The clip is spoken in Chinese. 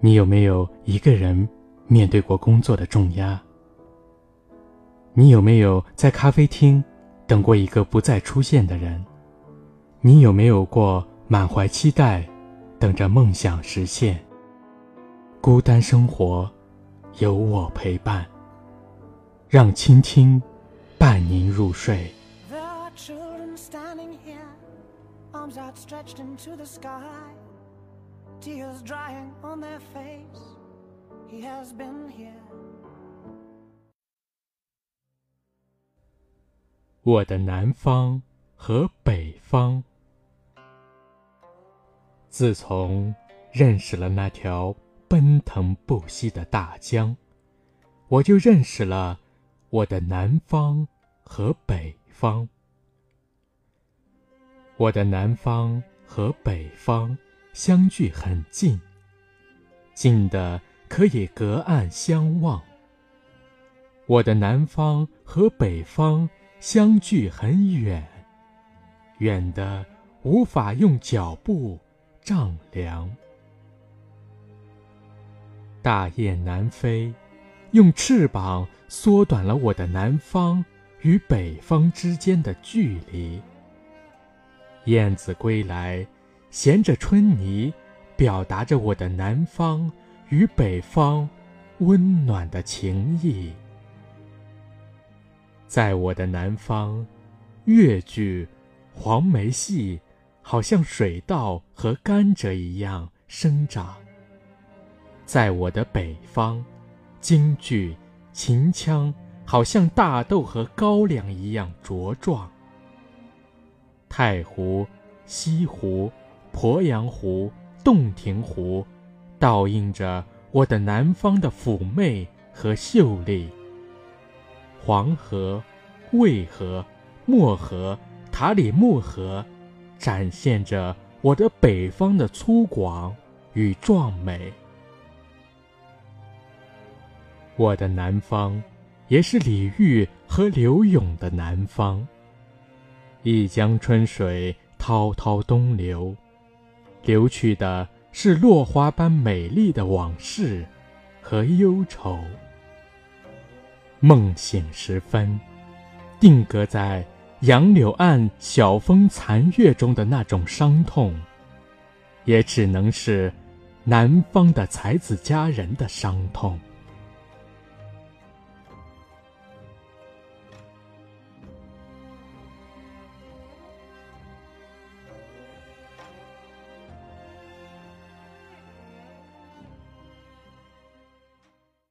你有没有一个人面对过工作的重压？你有没有在咖啡厅等过一个不再出现的人？你有没有过满怀期待，等着梦想实现？孤单生活，有我陪伴，让倾听伴您入睡。Tears drying on their face. He has been here. 我的南方和北方。自从认识了那条奔腾不息的大江我就认识了我的南方和北方。我的南方和北方相距很近，近的可以隔岸相望；我的南方和北方相距很远，远的无法用脚步丈量。大雁南飞，用翅膀缩短了我的南方与北方之间的距离。燕子归来，衔着春泥，表达着我的南方与北方温暖的情谊。在我的南方，越剧、黄梅戏，好像水稻和甘蔗一样生长；在我的北方，京剧、秦腔，好像大豆和高粱一样茁壮。太湖、西湖、鄱阳湖、洞庭湖，倒映着我的南方的妩媚和秀丽。黄河、渭河、漠河、塔里木河，展现着我的北方的粗犷与壮美。我的南方，也是李煜和柳永的南方。一江春水滔滔东流，流去的是落花般美丽的往事和忧愁。梦醒时分，定格在杨柳岸晓风残月中的那种伤痛，也只能是南方的才子佳人的伤痛。